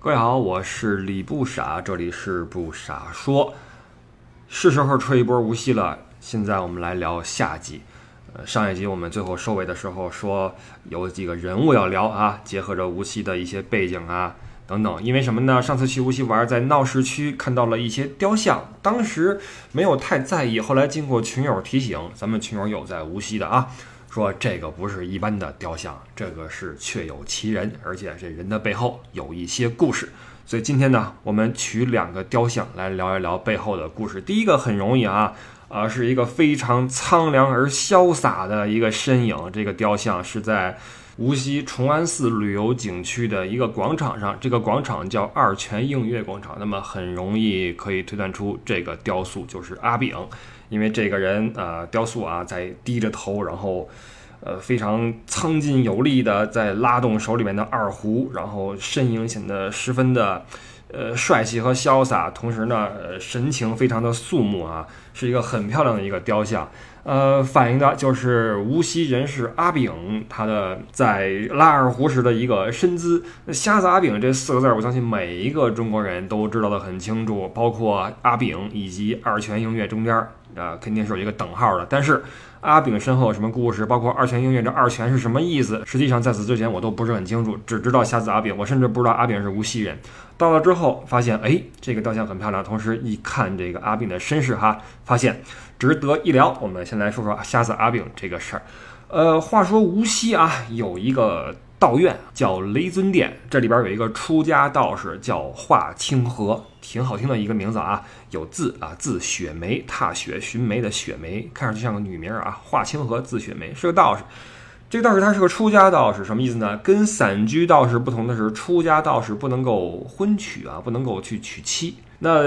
各位好，我是李不傻，这里是不傻说，是时候吹一波无锡了。现在我们来聊下集。呃，上一集我们最后收尾的时候说有几个人物要聊啊，结合着无锡的一些背景啊等等。因为什么呢？上次去无锡玩，在闹市区看到了一些雕像，当时没有太在意，后来经过群友提醒，咱们群友有在无锡的啊，说这个不是一般的雕像，这个是确有其人，而且这人的背后有一些故事。所以今天呢，我们取两个雕像来聊一聊背后的故事。第一个很容易啊。啊，是一个非常苍凉而潇洒的一个身影。这个雕像是在无锡崇安寺旅游景区的一个广场上，这个广场叫二泉映月广场。那么很容易可以推断出，这个雕塑就是阿炳，因为这个人啊，雕塑啊在低着头，然后呃非常苍劲有力的在拉动手里面的二胡，然后身影显得十分的。呃，帅气和潇洒，同时呢，呃，神情非常的肃穆啊，是一个很漂亮的一个雕像。呃，反映的就是无锡人士阿炳他的在拉二胡时的一个身姿。瞎子阿炳这四个字，我相信每一个中国人都知道的很清楚，包括阿炳以及二泉映月中间儿啊，肯定是有一个等号的。但是。阿炳身后有什么故事？包括二泉映月这二泉是什么意思？实际上在此之前我都不是很清楚，只知道瞎子阿炳，我甚至不知道阿炳是无锡人。到了之后发现，哎，这个雕像很漂亮。同时一看这个阿炳的身世，哈，发现值得一聊。我们先来说说瞎子阿炳这个事儿。呃，话说无锡啊，有一个。道院叫雷尊殿，这里边有一个出家道士叫华清河，挺好听的一个名字啊，有字啊，字雪梅，踏雪寻梅的雪梅，看上去像个女名啊。华清河，字雪梅，是个道士。这个道士他是个出家道士，什么意思呢？跟散居道士不同的是，出家道士不能够婚娶啊，不能够去娶妻。那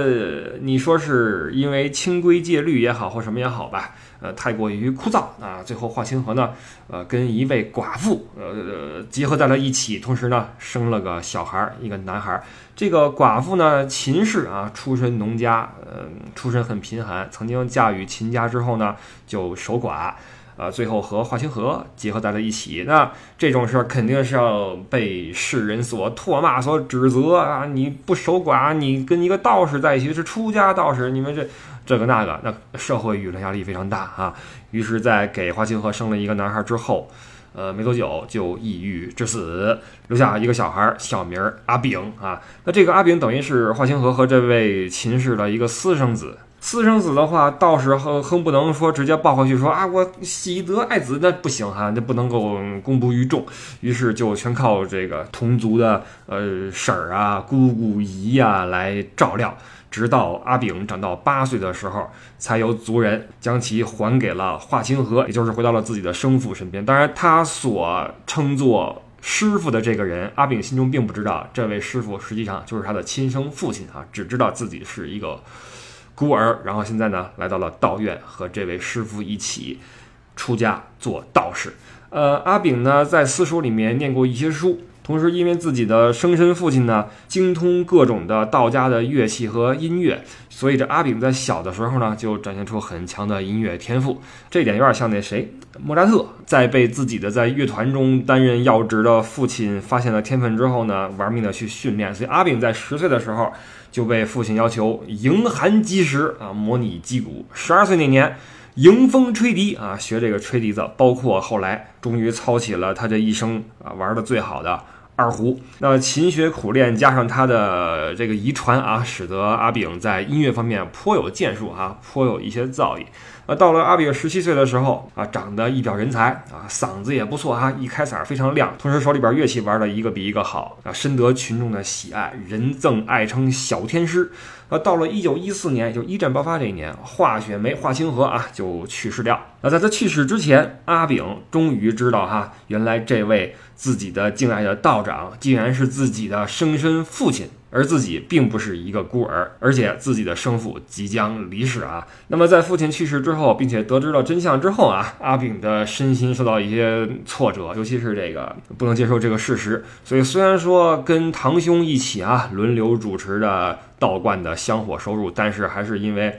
你说是因为清规戒律也好，或什么也好吧？呃，太过于枯燥啊。最后华清河呢，呃，跟一位寡妇呃结合在了一起，同时呢，生了个小孩儿，一个男孩儿。这个寡妇呢，秦氏啊，出身农家，呃，出身很贫寒，曾经嫁与秦家之后呢，就守寡。啊，最后和华清河结合在了一起，那这种事儿肯定是要被世人所唾骂、所指责啊！你不守寡，你跟一个道士在一起是出家道士，你们这这个那个，那社会舆论压力非常大啊！于是，在给华清河生了一个男孩之后，呃，没多久就抑郁致死，留下一个小孩，小名阿炳啊。那这个阿炳等于是华清河和这位秦氏的一个私生子。私生子的话，道士哼哼不能说直接抱回去说啊，我喜得爱子，那不行哈，那不能够公布于众。于是就全靠这个同族的呃婶儿啊、姑姑姨呀来照料，直到阿炳长到八岁的时候，才由族人将其还给了华清河，也就是回到了自己的生父身边。当然，他所称作师傅的这个人，阿炳心中并不知道，这位师傅实际上就是他的亲生父亲啊，只知道自己是一个。孤儿，然后现在呢，来到了道院，和这位师傅一起出家做道士。呃，阿炳呢，在私塾里面念过一些书，同时因为自己的生身父亲呢，精通各种的道家的乐器和音乐，所以这阿炳在小的时候呢，就展现出很强的音乐天赋。这点有点像那谁，莫扎特，在被自己的在乐团中担任要职的父亲发现了天分之后呢，玩命的去训练。所以阿炳在十岁的时候。就被父亲要求迎寒击石啊，模拟击鼓。十二岁那年，迎风吹笛啊，学这个吹笛子。包括后来，终于操起了他这一生啊玩的最好的二胡。那勤学苦练，加上他的这个遗传啊，使得阿炳在音乐方面颇有建树啊，颇有一些造诣。啊，到了阿炳十七岁的时候啊，长得一表人才啊，嗓子也不错啊，一开嗓非常亮，同时手里边乐器玩的一个比一个好啊，深得群众的喜爱，人赠爱称小天师。啊，到了一九一四年，就一战爆发这一年，华雪梅华清河啊就去世掉。那在他去世之前，阿炳终于知道哈，原来这位自己的敬爱的道长，竟然是自己的生身父亲。而自己并不是一个孤儿，而且自己的生父即将离世啊。那么在父亲去世之后，并且得知了真相之后啊，阿炳的身心受到一些挫折，尤其是这个不能接受这个事实。所以虽然说跟堂兄一起啊轮流主持着道观的香火收入，但是还是因为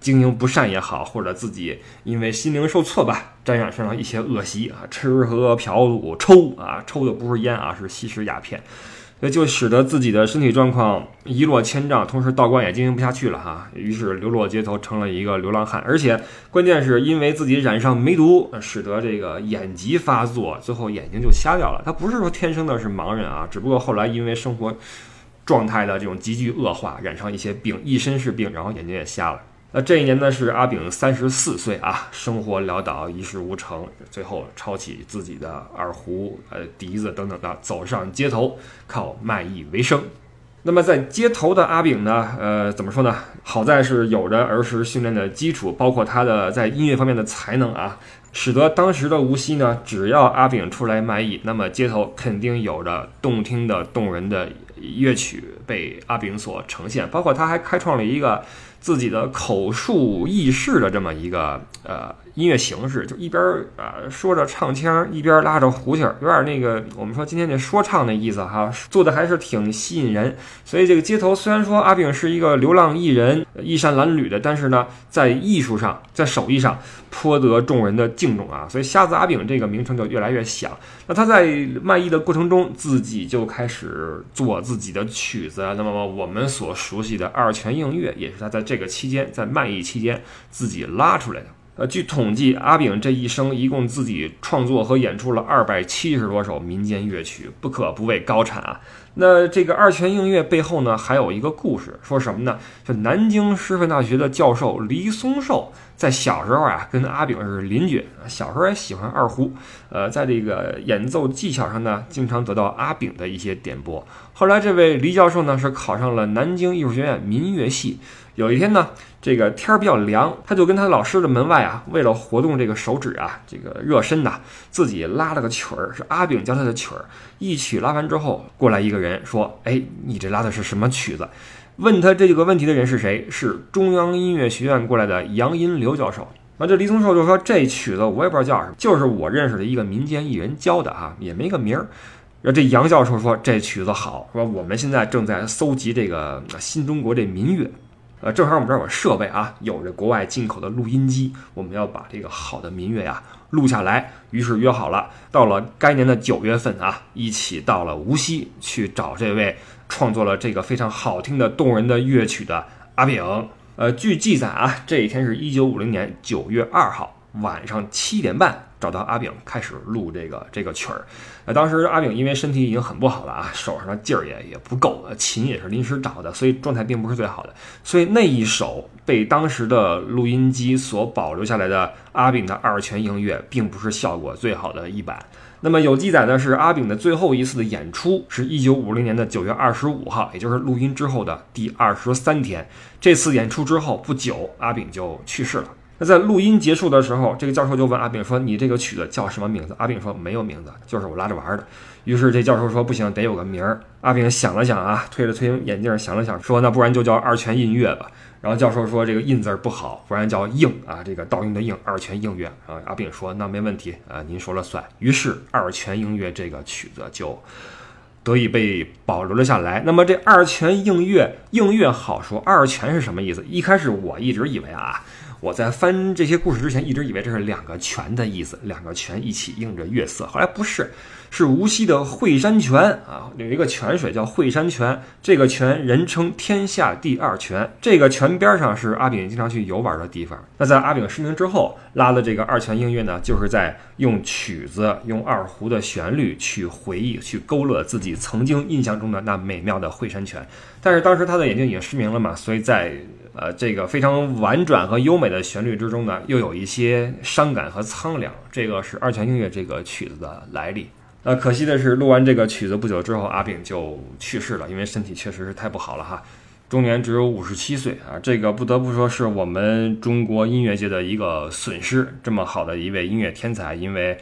经营不善也好，或者自己因为心灵受挫吧，沾染上了一些恶习啊，吃喝嫖赌抽啊，抽的不是烟啊，是吸食鸦片。也就使得自己的身体状况一落千丈，同时道观也经营不下去了哈，于是流落街头，成了一个流浪汉。而且关键是因为自己染上梅毒，使得这个眼疾发作，最后眼睛就瞎掉了。他不是说天生的是盲人啊，只不过后来因为生活状态的这种急剧恶化，染上一些病，一身是病，然后眼睛也瞎了。那这一年呢，是阿炳三十四岁啊，生活潦倒，一事无成，最后抄起自己的二胡、呃笛子等等的，走上街头，靠卖艺为生。那么在街头的阿炳呢，呃，怎么说呢？好在是有着儿时训练的基础，包括他的在音乐方面的才能啊，使得当时的无锡呢，只要阿炳出来卖艺，那么街头肯定有着动听的、动人的乐曲被阿炳所呈现，包括他还开创了一个。自己的口述轶事的这么一个呃音乐形式，就一边啊说着唱腔，一边拉着胡琴，有点那个我们说今天这说唱的意思哈，做的还是挺吸引人。所以这个街头虽然说阿炳是一个流浪艺人，衣衫褴褛的，但是呢，在艺术上，在手艺上颇得众人的敬重啊。所以瞎子阿炳这个名称就越来越响。那他在卖艺的过程中，自己就开始做自己的曲子。那么我们所熟悉的二泉映月，也是他在。这个期间，在卖艺期间，自己拉出来的。呃，据统计，阿炳这一生一共自己创作和演出了二百七十多首民间乐曲，不可不谓高产啊。那这个二泉映月背后呢，还有一个故事，说什么呢？就南京师范大学的教授黎松寿，在小时候啊，跟阿炳是邻居，小时候也喜欢二胡，呃，在这个演奏技巧上呢，经常得到阿炳的一些点拨。后来，这位黎教授呢，是考上了南京艺术学院民乐系。有一天呢，这个天儿比较凉，他就跟他老师的门外啊，为了活动这个手指啊，这个热身呐，自己拉了个曲儿，是阿炳教他的曲儿。一曲拉完之后，过来一个人人说：“哎，你这拉的是什么曲子？”问他这个问题的人是谁？是中央音乐学院过来的杨荫刘教授。那这黎松寿就说：“这曲子我也不知道叫什么，就是我认识的一个民间艺人教的啊，也没个名儿。”然后这杨教授说：“这曲子好，说我们现在正在搜集这个新中国这民乐。”呃，正好我们这儿有设备啊，有着国外进口的录音机，我们要把这个好的民乐呀录下来。于是约好了，到了该年的九月份啊，一起到了无锡去找这位创作了这个非常好听的动人的乐曲的阿炳。呃，据记载啊，这一天是一九五零年九月二号晚上七点半。找到阿炳开始录这个这个曲儿，呃，当时阿炳因为身体已经很不好了啊，手上的劲儿也也不够，琴也是临时找的，所以状态并不是最好的。所以那一首被当时的录音机所保留下来的阿炳的二泉映月，并不是效果最好的一版。那么有记载的是，阿炳的最后一次的演出是一九五零年的九月二十五号，也就是录音之后的第二十三天。这次演出之后不久，阿炳就去世了。那在录音结束的时候，这个教授就问阿炳说：“你这个曲子叫什么名字？”阿炳说：“没有名字，就是我拉着玩的。”于是这教授说：“不行，得有个名儿。”阿炳想了想啊，推了推眼镜，想了想说：“那不然就叫二泉映月吧。”然后教授说：“这个印字不好，不然叫映啊，这个倒映的映，二泉映月。”啊，阿炳说：“那没问题啊，您说了算。”于是二泉映月这个曲子就得以被保留了下来。那么这二泉映月，映月好说，二泉是什么意思？一开始我一直以为啊。我在翻这些故事之前，一直以为这是两个泉的意思，两个泉一起映着月色。后来不是，是无锡的惠山泉啊，有一个泉水叫惠山泉，这个泉人称天下第二泉。这个泉边上是阿炳经常去游玩的地方。那在阿炳失明之后，拉的这个二泉映月呢，就是在用曲子、用二胡的旋律去回忆、去勾勒自己曾经印象中的那美妙的惠山泉。但是当时他的眼睛已经失明了嘛，所以在。呃，这个非常婉转和优美的旋律之中呢，又有一些伤感和苍凉。这个是二泉映月这个曲子的来历。那，可惜的是，录完这个曲子不久之后，阿炳就去世了，因为身体确实是太不好了哈，终年只有五十七岁啊。这个不得不说是我们中国音乐界的一个损失。这么好的一位音乐天才，因为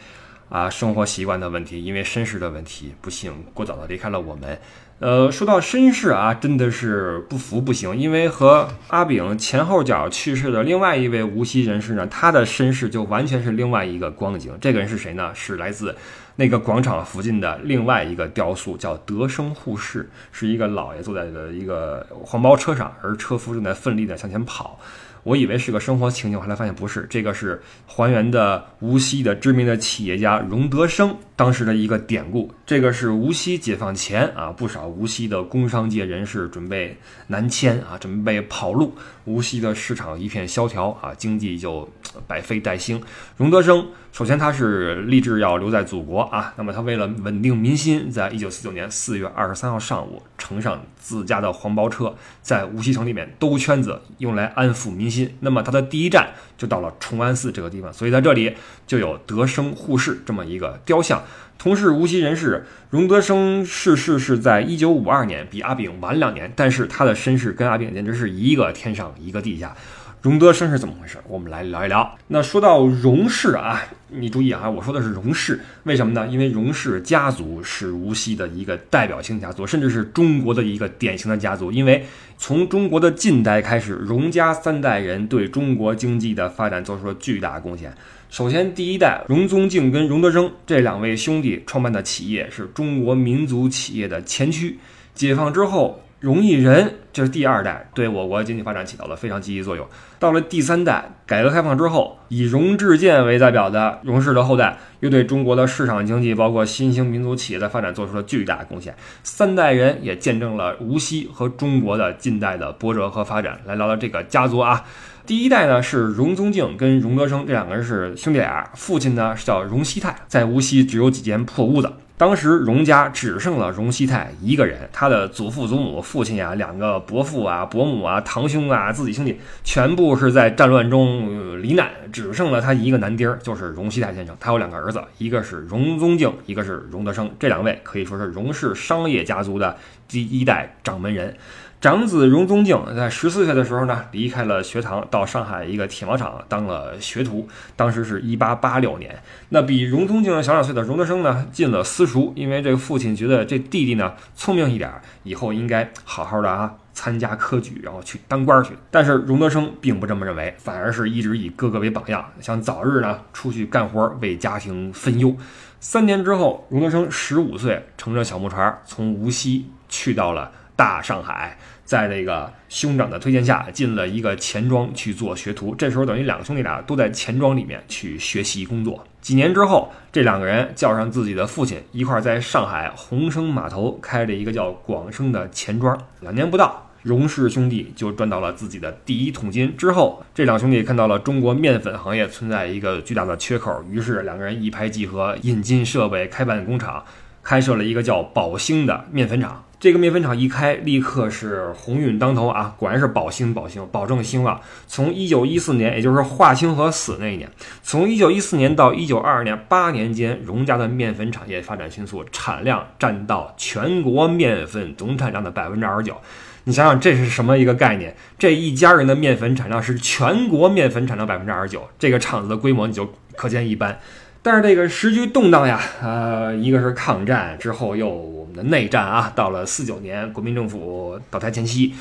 啊生活习惯的问题，因为身世的问题，不幸过早的离开了我们。呃，说到身世啊，真的是不服不行，因为和阿炳前后脚去世的另外一位无锡人士呢，他的身世就完全是另外一个光景。这个人是谁呢？是来自那个广场附近的另外一个雕塑叫德生护士，是一个老爷坐在的一个黄包车上，而车夫正在奋力的向前跑。我以为是个生活情景，后来发现不是，这个是还原的无锡的知名的企业家荣德生当时的一个典故。这个是无锡解放前啊，不少无锡的工商界人士准备南迁啊，准备跑路，无锡的市场一片萧条啊，经济就百废待兴。荣德生首先他是立志要留在祖国啊，那么他为了稳定民心，在一九四九年四月二十三号上午，乘上自家的黄包车，在无锡城里面兜圈子，用来安抚民。心，那么他的第一站就到了崇安寺这个地方，所以在这里就有德生护士这么一个雕像。同是无锡人士，荣德生逝世是在一九五二年，比阿炳晚两年，但是他的身世跟阿炳简直是一个天上一个地下。荣德生是怎么回事？我们来聊一聊。那说到荣氏啊，你注意啊，我说的是荣氏，为什么呢？因为荣氏家族是无锡的一个代表性家族，甚至是中国的一个典型的家族。因为从中国的近代开始，荣家三代人对中国经济的发展做出了巨大贡献。首先，第一代荣宗敬跟荣德生这两位兄弟创办的企业是中国民族企业的前驱。解放之后。荣毅仁，这是第二代，对我国经济发展起到了非常积极作用。到了第三代，改革开放之后，以荣志健为代表的荣氏的后代，又对中国的市场经济，包括新兴民族企业的发展做出了巨大的贡献。三代人也见证了无锡和中国的近代的波折和发展。来聊聊这个家族啊，第一代呢是荣宗敬跟荣德生这两个人是兄弟俩，父亲呢是叫荣熙泰，在无锡只有几间破屋子。当时荣家只剩了荣熙泰一个人，他的祖父、祖母、父亲啊，两个伯父啊、伯母啊、堂兄啊，自己兄弟全部是在战乱中罹难，只剩了他一个男丁，就是荣熙泰先生。他有两个儿子，一个是荣宗敬，一个是荣德生，这两位可以说是荣氏商业家族的第一代掌门人。长子荣宗敬在十四岁的时候呢，离开了学堂，到上海一个铁毛厂当了学徒。当时是一八八六年。那比荣宗敬小两岁的荣德生呢，进了私塾，因为这个父亲觉得这弟弟呢聪明一点，以后应该好好的啊参加科举，然后去当官去。但是荣德生并不这么认为，反而是一直以哥哥为榜样，想早日呢出去干活，为家庭分忧。三年之后，荣德生十五岁，乘着小木船从无锡去到了大上海。在这个兄长的推荐下，进了一个钱庄去做学徒。这时候等于两个兄弟俩都在钱庄里面去学习工作。几年之后，这两个人叫上自己的父亲，一块在上海鸿升码头开了一个叫广生的钱庄。两年不到，荣氏兄弟就赚到了自己的第一桶金。之后，这两兄弟看到了中国面粉行业存在一个巨大的缺口，于是两个人一拍即合，引进设备，开办工厂，开设了一个叫宝兴的面粉厂。这个面粉厂一开，立刻是鸿运当头啊！果然是宝兴宝兴，保证兴旺。从一九一四年，也就是华清河死那一年，从一九一四年到一九二二年八年间，荣家的面粉产业发展迅速，产量占到全国面粉总产量的百分之二十九。你想想，这是什么一个概念？这一家人的面粉产量是全国面粉产量百分之二十九，这个厂子的规模你就可见一斑。但是这个时局动荡呀，呃，一个是抗战之后又我们的内战啊，到了四九年国民政府倒台前夕，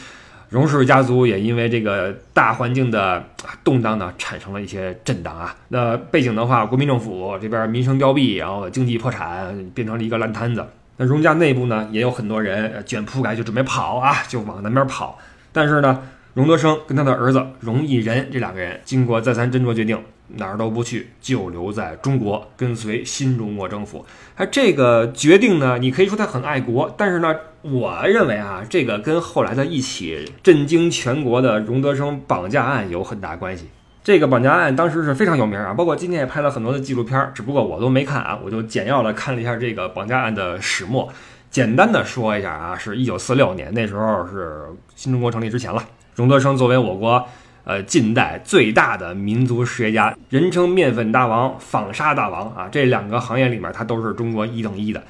荣氏家族也因为这个大环境的动荡呢，产生了一些震荡啊。那背景的话，国民政府这边民生凋敝，然后经济破产，变成了一个烂摊子。那荣家内部呢，也有很多人卷铺盖就准备跑啊，就往南边跑。但是呢，荣德生跟他的儿子荣毅仁这两个人，经过再三斟酌决定。哪儿都不去，就留在中国，跟随新中国政府。他这个决定呢，你可以说他很爱国，但是呢，我认为啊，这个跟后来的一起震惊全国的荣德生绑架案有很大关系。这个绑架案当时是非常有名啊，包括今天也拍了很多的纪录片，只不过我都没看啊，我就简要的看了一下这个绑架案的始末。简单的说一下啊，是一九四六年，那时候是新中国成立之前了。荣德生作为我国。呃，近代最大的民族实业家，人称面粉大王、纺纱大王啊，这两个行业里面，他都是中国一等一的。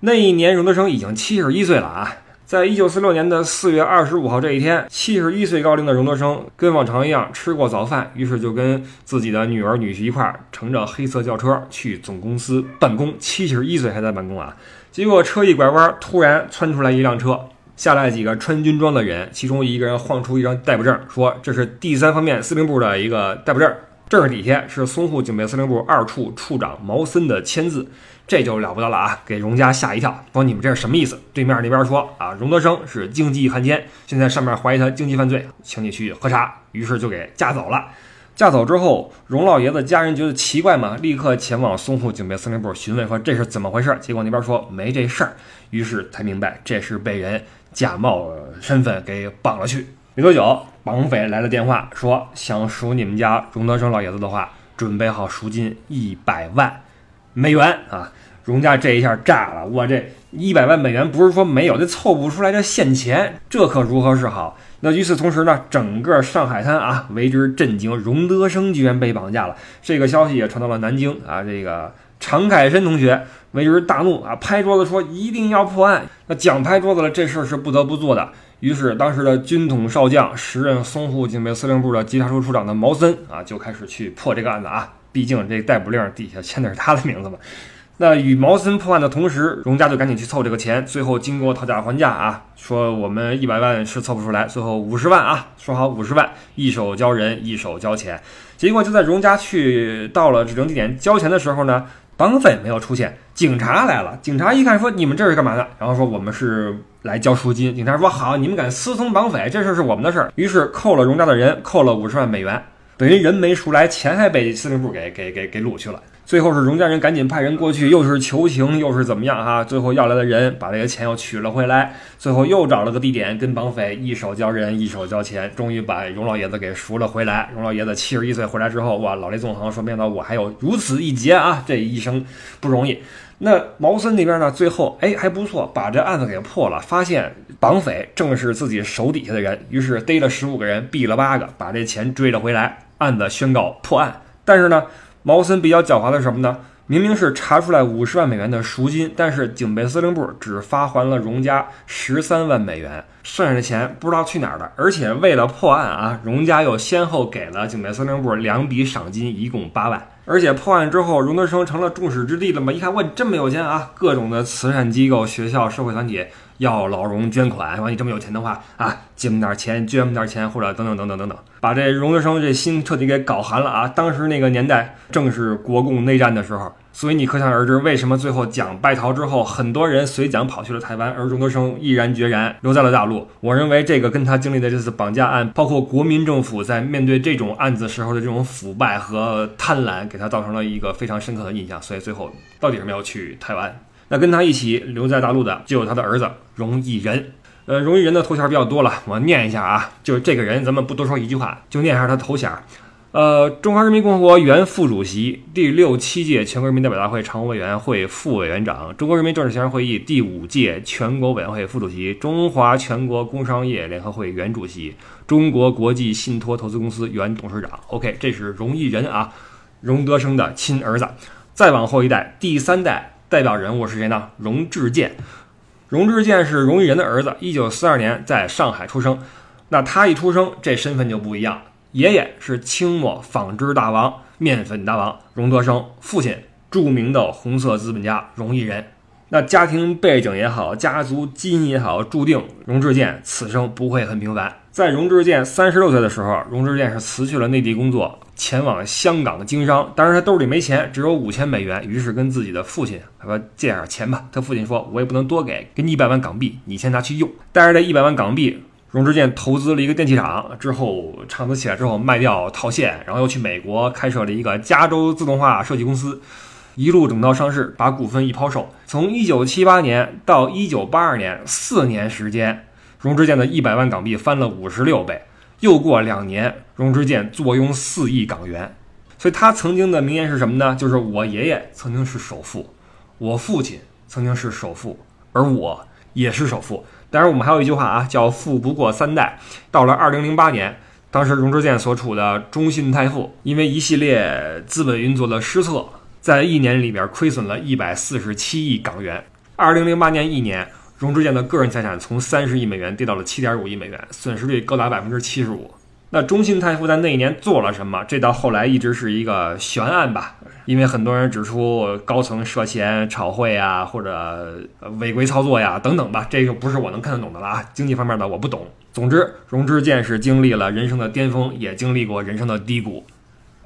那一年，荣德生已经七十一岁了啊。在一九四六年的四月二十五号这一天，七十一岁高龄的荣德生跟往常一样吃过早饭，于是就跟自己的女儿女婿一块儿乘着黑色轿车去总公司办公。七十一岁还在办公啊？结果车一拐弯，突然窜出来一辆车。下来几个穿军装的人，其中一个人晃出一张逮捕证，说这是第三方面司令部的一个逮捕证，正式底下是淞沪警备司令部二处处长毛森的签字，这就了不得了啊！给荣家吓一跳，说你们这是什么意思？对面那边说啊，荣德生是经济汉奸，现在上面怀疑他经济犯罪，请你去喝茶，于是就给架走了。架走之后，荣老爷子家人觉得奇怪嘛，立刻前往淞沪警备司令部询问说这是怎么回事？结果那边说没这事儿，于是才明白这是被人假冒身份给绑了去。没多久，绑匪来了电话，说想赎你们家荣德生老爷子的话，准备好赎金一百万美元啊！荣家这一下炸了，我这一百万美元不是说没有，这凑不出来这现钱，这可如何是好？那与此同时呢，整个上海滩啊为之震惊，荣德生居然被绑架了，这个消息也传到了南京啊，这个常凯申同学为之大怒啊，拍桌子说一定要破案。那讲拍桌子了，这事儿是不得不做的。于是，当时的军统少将、时任淞沪警备司令部的稽查处处长的毛森啊，就开始去破这个案子啊。毕竟这逮捕令底下签的是他的名字嘛。那与毛森破案的同时，荣家就赶紧去凑这个钱。最后经过讨价还价啊，说我们一百万是凑不出来，最后五十万啊，说好五十万，一手交人，一手交钱。结果就在荣家去到了指定地点交钱的时候呢。绑匪没有出现，警察来了。警察一看说：“你们这是干嘛的？”然后说：“我们是来交赎金。”警察说：“好，你们敢私通绑匪，这事是我们的事儿。”于是扣了荣家的人，扣了五十万美元，等于人没赎来，钱还被司令部给给给给掳去了。最后是荣家人赶紧派人过去，又是求情，又是怎么样哈？最后要来的人把这个钱又取了回来。最后又找了个地点，跟绑匪一手交人，一手交钱，终于把荣老爷子给赎了回来。荣老爷子七十一岁回来之后，哇，老泪纵横，说没想到我还有如此一劫啊！这一生不容易。那毛森那边呢？最后哎还不错，把这案子给破了，发现绑匪正是自己手底下的人，于是逮了十五个人，毙了八个，把这钱追了回来，案子宣告破案。但是呢？毛森比较狡猾的是什么呢？明明是查出来五十万美元的赎金，但是警备司令部只发还了荣家十三万美元，剩下的钱不知道去哪儿了。而且为了破案啊，荣家又先后给了警备司令部两笔赏金，一共八万。而且破案之后，荣德生成了众矢之的了嘛？一看我这么有钱啊，各种的慈善机构、学校、社会团体要老荣捐款，说你这么有钱的话啊，借们点钱，捐们点钱，或者等等等等等等。把这荣德生这心彻底给搞寒了啊！当时那个年代正是国共内战的时候，所以你可想而知，为什么最后蒋败逃之后，很多人随蒋跑去了台湾，而荣德生毅然决然留在了大陆。我认为这个跟他经历的这次绑架案，包括国民政府在面对这种案子时候的这种腐败和贪婪，给他造成了一个非常深刻的印象。所以最后到底是没有去台湾。那跟他一起留在大陆的，就有他的儿子荣毅仁。呃，荣毅仁的头衔比较多了，我念一下啊，就是这个人，咱们不多说一句话，就念一下他的头衔。呃，中华人民共和国原副主席，第六七届全国人民代表大会常务委员会副委员长，中国人民政治协商会议第五届全国委员会副主席，中华全国工商业联合会原主席，中国国际信托投资公司原董事长。OK，这是荣毅仁啊，荣德生的亲儿子。再往后一代，第三代代表人物是谁呢？荣志健。荣志健是荣毅仁的儿子，一九四二年在上海出生。那他一出生，这身份就不一样。爷爷是清末纺织大王、面粉大王荣德生，父亲著名的红色资本家荣毅仁。那家庭背景也好，家族基因也好，注定荣志健此生不会很平凡。在荣志健三十六岁的时候，荣志健是辞去了内地工作，前往香港的经商。当时他兜里没钱，只有五千美元，于是跟自己的父亲他说借点钱吧。他父亲说：“我也不能多给，给你一百万港币，你先拿去用。”带着这一百万港币，荣之健投资了一个电器厂，之后厂子起来之后卖掉套现，然后又去美国开设了一个加州自动化设计公司，一路等到上市，把股份一抛售。从一九七八年到一九八二年，四年时间。荣之健的一百万港币翻了五十六倍，又过两年，荣之健坐拥四亿港元。所以他曾经的名言是什么呢？就是我爷爷曾经是首富，我父亲曾经是首富，而我也是首富。当然，我们还有一句话啊，叫富不过三代。到了二零零八年，当时荣之健所处的中信泰富，因为一系列资本运作的失策，在一年里边亏损了一百四十七亿港元。二零零八年一年。荣之健的个人财产从三十亿美元跌到了七点五亿美元，损失率高达百分之七十五。那中信泰富在那一年做了什么？这到后来一直是一个悬案吧，因为很多人指出高层涉嫌炒汇啊，或者违规操作呀等等吧，这个不是我能看得懂的了啊。经济方面的我不懂。总之，荣之健是经历了人生的巅峰，也经历过人生的低谷。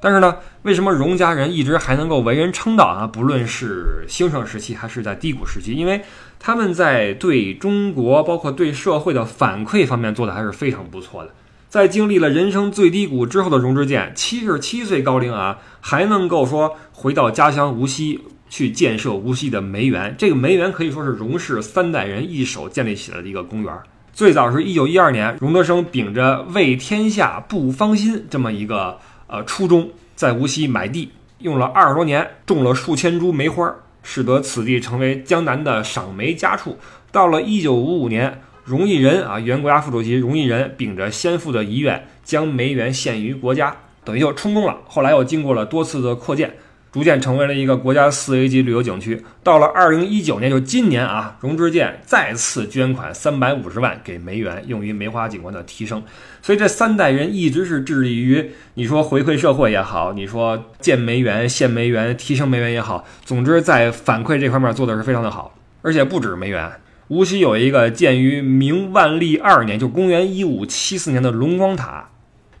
但是呢，为什么荣家人一直还能够为人称道啊？不论是兴盛时期还是在低谷时期，因为他们在对中国，包括对社会的反馈方面做的还是非常不错的。在经历了人生最低谷之后的荣之健，七十七岁高龄啊，还能够说回到家乡无锡去建设无锡的梅园。这个梅园可以说是荣氏三代人一手建立起来的一个公园。最早是一九一二年，荣德生秉着为天下不芳心这么一个呃初衷，在无锡买地，用了二十多年，种了数千株梅花，使得此地成为江南的赏梅佳处。到了一九五五年。荣毅仁啊，原国家副主席荣毅仁秉着先父的遗愿，将梅园献于国家，等于就充公了。后来又经过了多次的扩建，逐渐成为了一个国家四 A 级旅游景区。到了二零一九年，就今年啊，荣之健再次捐款三百五十万给梅园，用于梅花景观的提升。所以这三代人一直是致力于你说回馈社会也好，你说建梅园、献梅园、提升梅园也好，总之在反馈这方面做的是非常的好，而且不止梅园。无锡有一个建于明万历二年，就公元一五七四年的龙光塔。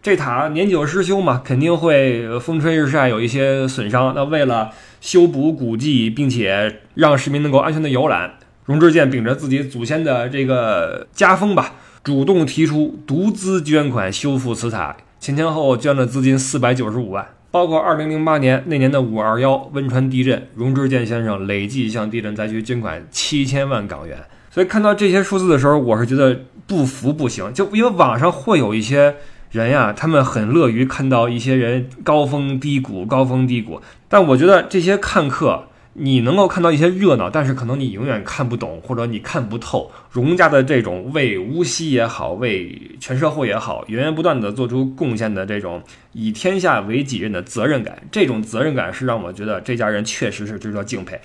这塔年久失修嘛，肯定会风吹日晒，有一些损伤。那为了修补古迹，并且让市民能够安全的游览，荣志健秉着自己祖先的这个家风吧，主动提出独资捐款修复此塔，前前后后捐了资金四百九十五万。包括二零零八年那年的五二幺汶川地震，荣志健先生累计向地震灾区捐款七千万港元。所以看到这些数字的时候，我是觉得不服不行。就因为网上会有一些人呀，他们很乐于看到一些人高峰低谷、高峰低谷。但我觉得这些看客，你能够看到一些热闹，但是可能你永远看不懂，或者你看不透荣家的这种为无锡也好，为全社会也好，源源不断的做出贡献的这种以天下为己任的责任感。这种责任感是让我觉得这家人确实是值得敬佩。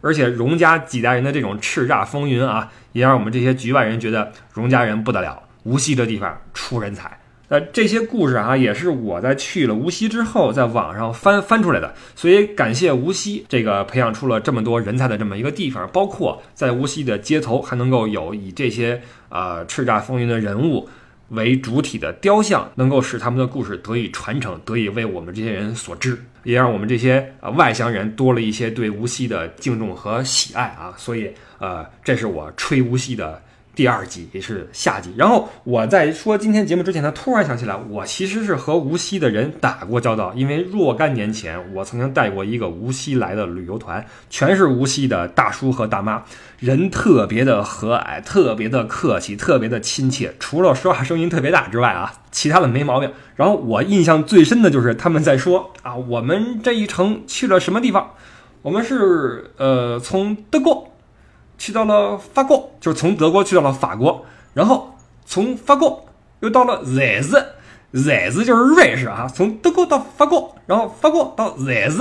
而且荣家几代人的这种叱咤风云啊，也让我们这些局外人觉得荣家人不得了。无锡这地方出人才。那这些故事啊，也是我在去了无锡之后，在网上翻翻出来的。所以感谢无锡这个培养出了这么多人才的这么一个地方，包括在无锡的街头还能够有以这些呃叱咤风云的人物。为主体的雕像，能够使他们的故事得以传承，得以为我们这些人所知，也让我们这些呃外乡人多了一些对无锡的敬重和喜爱啊！所以，呃，这是我吹无锡的。第二集也是下集，然后我在说今天节目之前呢，突然想起来，我其实是和无锡的人打过交道，因为若干年前我曾经带过一个无锡来的旅游团，全是无锡的大叔和大妈，人特别的和蔼，特别的客气，特别的亲切，除了说话声音特别大之外啊，其他的没毛病。然后我印象最深的就是他们在说啊，我们这一程去了什么地方？我们是呃从德国。去到了法国，就是从德国去到了法国，然后从法国又到了瑞士，瑞士就是瑞士啊。从德国到法国，然后法国到瑞士。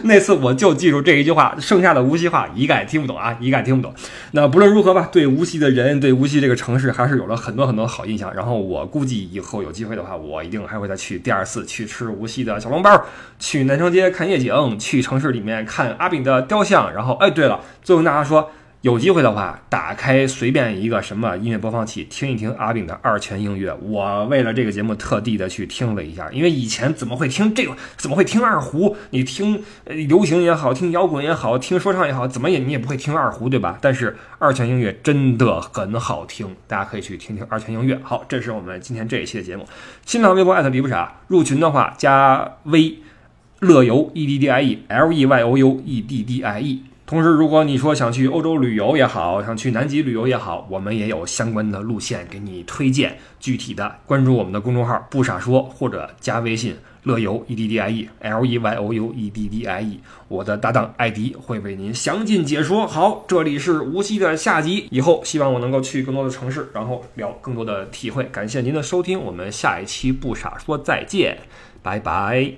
那次我就记住这一句话，剩下的无锡话一概听不懂啊，一概听不懂。那不论如何吧，对无锡的人，对无锡这个城市，还是有了很多很多好印象。然后我估计以后有机会的话，我一定还会再去第二次去吃无锡的小笼包，去南城街看夜景，去城市里面看阿炳的雕像。然后，哎，对了，最后跟大家说。有机会的话，打开随便一个什么音乐播放器，听一听阿炳的二泉映月。我为了这个节目特地的去听了一下，因为以前怎么会听这个？怎么会听二胡？你听流行也好，听摇滚也好，听说唱也好，怎么也你也不会听二胡，对吧？但是二泉映月真的很好听，大家可以去听听二泉映月。好，这是我们今天这一期的节目。新浪微博艾特李不傻，入群的话加微乐游 e d d i e l e y o u e d d i e。同时，如果你说想去欧洲旅游也好，想去南极旅游也好，我们也有相关的路线给你推荐。具体的，关注我们的公众号“不傻说”或者加微信“乐游 e d d i e l e y o u e d d i e”，我的搭档艾迪会为您详尽解说。好，这里是无锡的下集，以后希望我能够去更多的城市，然后聊更多的体会。感谢您的收听，我们下一期“不傻说”再见，拜拜。